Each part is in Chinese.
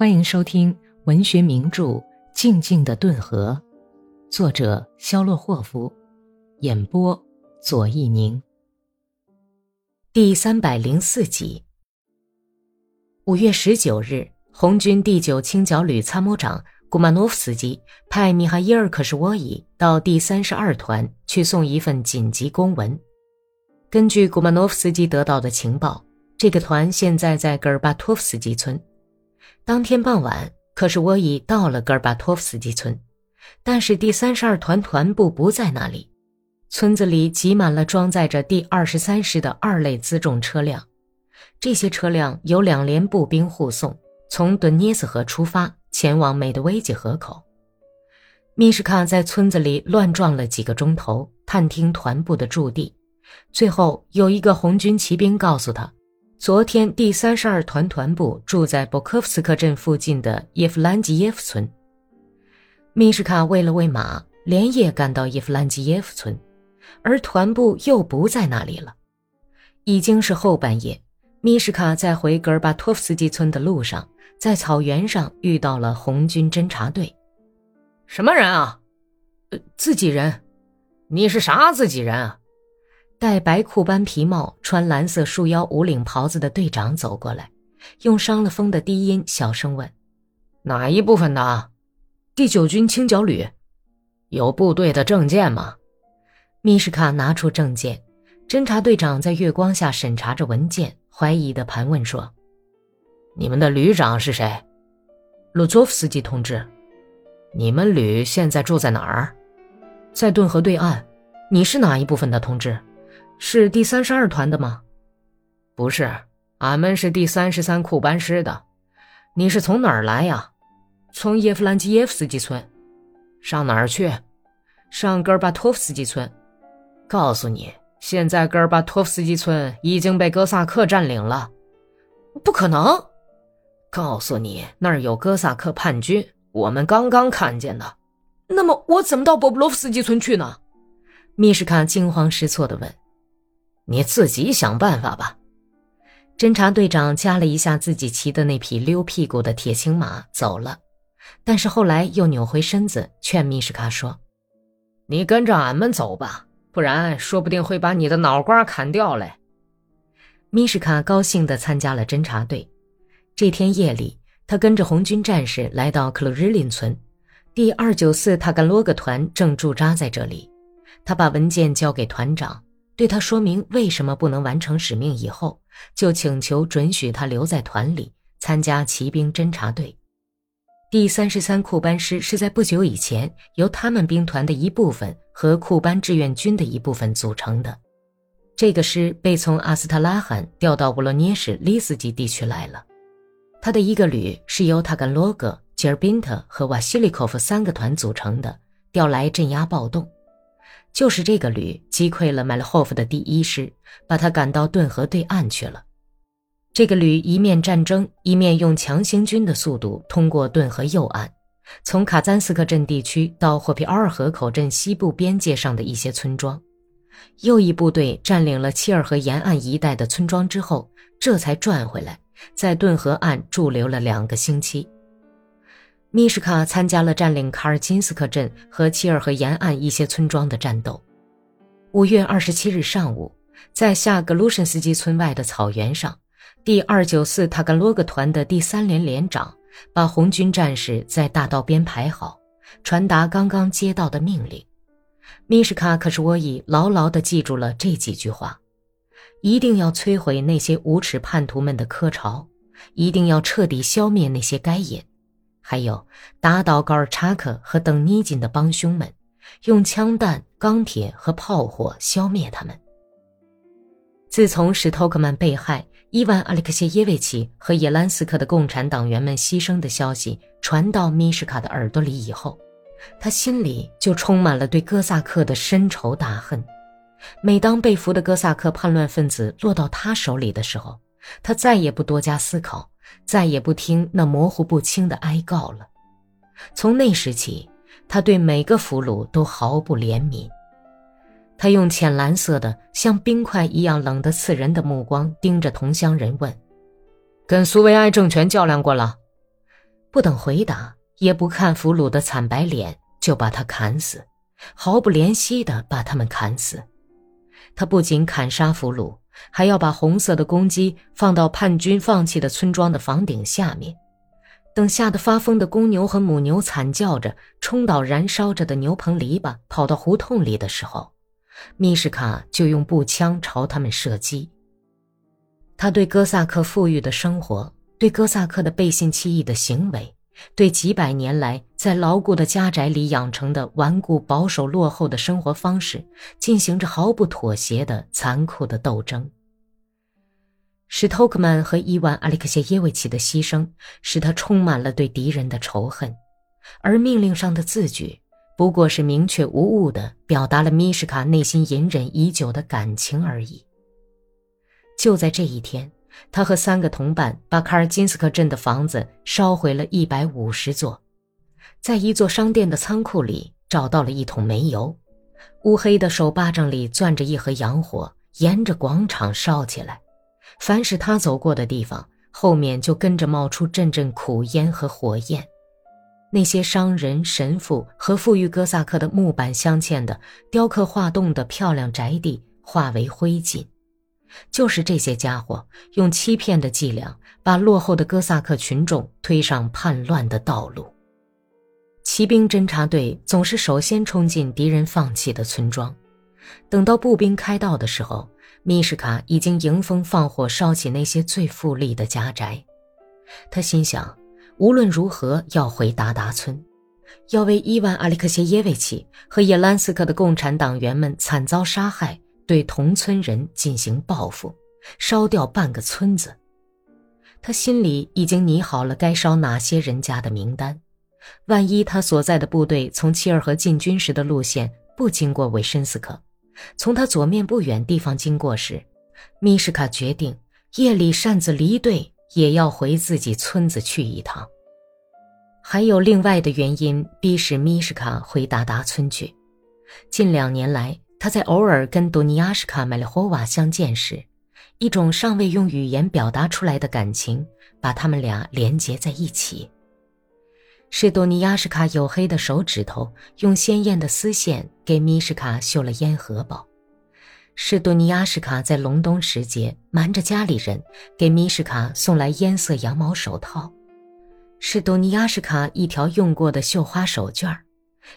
欢迎收听文学名著《静静的顿河》，作者肖洛霍夫，演播左一宁。第三百零四集。五月十九日，红军第九清剿旅参谋长古曼诺夫斯基派米哈伊尔·可什沃伊到第三十二团去送一份紧急公文。根据古曼诺夫斯基得到的情报，这个团现在在戈尔巴托夫斯基村。当天傍晚，可是我已到了戈尔巴托夫斯基村，但是第三十二团团部不在那里。村子里挤满了装载着第二十三师的二类辎重车辆，这些车辆由两连步兵护送，从顿涅斯河出发，前往美德维吉河口。米什卡在村子里乱撞了几个钟头，探听团部的驻地，最后有一个红军骑兵告诉他。昨天，第三十二团团部住在博科夫斯克镇附近的叶夫兰吉耶夫村。米什卡喂了喂马，连夜赶到叶夫兰吉耶夫村，而团部又不在那里了。已经是后半夜，米什卡在回戈尔巴托夫斯基村的路上，在草原上遇到了红军侦察队。什么人啊？呃，自己人。你是啥自己人啊？戴白裤般皮帽、穿蓝色束腰无领袍子的队长走过来，用伤了风的低音小声问：“哪一部分的？第九军清剿旅，有部队的证件吗？”米什卡拿出证件，侦察队长在月光下审查着文件，怀疑的盘问说：“你们的旅长是谁？”鲁佐夫斯基同志。你们旅现在住在哪儿？在顿河对岸。你是哪一部分的同志？是第三十二团的吗？不是，俺们是第三十三库班师的。你是从哪儿来呀？从叶夫兰基耶夫斯基村。上哪儿去？上戈尔巴托夫斯基村。告诉你，现在戈尔巴托夫斯基村已经被哥萨克占领了。不可能！告诉你，那儿有哥萨克叛军，我们刚刚看见的。那么我怎么到博布罗夫斯基村去呢？米什卡惊慌失措地问。你自己想办法吧。侦察队长加了一下自己骑的那匹溜屁股的铁青马，走了。但是后来又扭回身子，劝米什卡说：“你跟着俺们走吧，不然说不定会把你的脑瓜砍掉嘞。”米什卡高兴地参加了侦察队。这天夜里，他跟着红军战士来到克鲁日林村，第二九四塔甘罗格团正驻扎在这里。他把文件交给团长。对他说明为什么不能完成使命以后，就请求准许他留在团里参加骑兵侦察队。第三十三库班师是在不久以前由他们兵团的一部分和库班志愿军的一部分组成的。这个师被从阿斯特拉罕调到沃罗涅什利斯基地区来了。他的一个旅是由塔甘罗格、吉尔宾特和瓦西里科夫三个团组成的，调来镇压暴动。就是这个旅击溃了麦勒霍夫的第一师，把他赶到顿河对岸去了。这个旅一面战争，一面用强行军的速度通过顿河右岸，从卡赞斯克镇地区到霍皮奥尔河口镇西部边界上的一些村庄。右翼部队占领了切尔河沿岸一带的村庄之后，这才转回来，在顿河岸驻留了两个星期。米什卡参加了占领卡尔金斯克镇和切尔河沿岸一些村庄的战斗。五月二十七日上午，在下格鲁申斯基村外的草原上，第二九四塔甘罗格团的第三连连长把红军战士在大道边排好，传达刚刚接到的命令。米什卡可是我已牢牢地记住了这几句话：一定要摧毁那些无耻叛徒们的科巢，一定要彻底消灭那些该隐。还有打倒高尔察克和邓尼金的帮凶们，用枪弹、钢铁和炮火消灭他们。自从史托克曼被害、伊万·阿列克谢耶维奇和叶兰斯克的共产党员们牺牲的消息传到米什卡的耳朵里以后，他心里就充满了对哥萨克的深仇大恨。每当被俘的哥萨克叛乱分子落到他手里的时候，他再也不多加思考。再也不听那模糊不清的哀告了。从那时起，他对每个俘虏都毫不怜悯。他用浅蓝色的、像冰块一样冷得刺人的目光盯着同乡人问：“跟苏维埃政权较量过了？”不等回答，也不看俘虏的惨白脸，就把他砍死，毫不怜惜地把他们砍死。他不仅砍杀俘虏，还要把红色的公鸡放到叛军放弃的村庄的房顶下面。等吓得发疯的公牛和母牛惨叫着冲倒燃烧着的牛棚篱笆，跑到胡同里的时候，密什卡就用步枪朝他们射击。他对哥萨克富裕的生活，对哥萨克的背信弃义的行为，对几百年来在牢固的家宅里养成的顽固、保守、落后的生活方式，进行着毫不妥协的残酷的斗争。史托克曼和伊万·阿里克谢耶维奇的牺牲，使他充满了对敌人的仇恨，而命令上的字句，不过是明确无误地表达了米什卡内心隐忍已久的感情而已。就在这一天，他和三个同伴把卡尔金斯克镇的房子烧毁了一百五十座，在一座商店的仓库里找到了一桶煤油，乌黑的手巴掌里攥着一盒洋火，沿着广场烧起来。凡是他走过的地方，后面就跟着冒出阵阵苦烟和火焰。那些商人、神父和富裕哥萨克的木板镶嵌的、雕刻画栋的漂亮宅地化为灰烬。就是这些家伙用欺骗的伎俩，把落后的哥萨克群众推上叛乱的道路。骑兵侦察队总是首先冲进敌人放弃的村庄，等到步兵开道的时候。米什卡已经迎风放火烧起那些最富丽的家宅，他心想，无论如何要回达达村，要为伊万·阿里克谢耶维奇和叶兰斯克的共产党员们惨遭杀害对同村人进行报复，烧掉半个村子。他心里已经拟好了该烧哪些人家的名单，万一他所在的部队从切尔河进军时的路线不经过维申斯克。从他左面不远地方经过时，米什卡决定夜里擅自离队，也要回自己村子去一趟。还有另外的原因逼使米什卡回达达村去。近两年来，他在偶尔跟多尼亚什卡·麦列霍瓦相见时，一种尚未用语言表达出来的感情把他们俩连结在一起。是多尼亚什卡黝黑的手指头用鲜艳的丝线给米什卡绣了烟荷包，是多尼亚什卡在隆冬时节瞒着家里人给米什卡送来烟色羊毛手套，是多尼亚什卡一条用过的绣花手绢儿。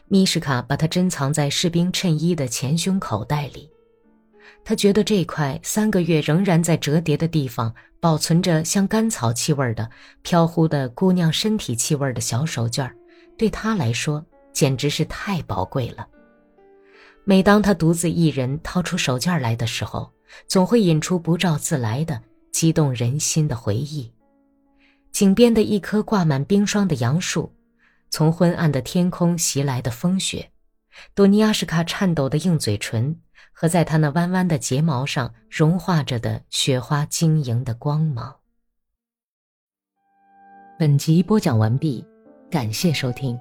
米什卡把它珍藏在士兵衬衣的前胸口袋里。他觉得这块三个月仍然在折叠的地方保存着像甘草气味的飘忽的姑娘身体气味的小手绢对他来说简直是太宝贵了。每当他独自一人掏出手绢来的时候，总会引出不召自来的激动人心的回忆。井边的一棵挂满冰霜的杨树，从昏暗的天空袭来的风雪，多尼亚什卡颤抖的硬嘴唇。和在他那弯弯的睫毛上融化着的雪花晶莹的光芒。本集播讲完毕，感谢收听。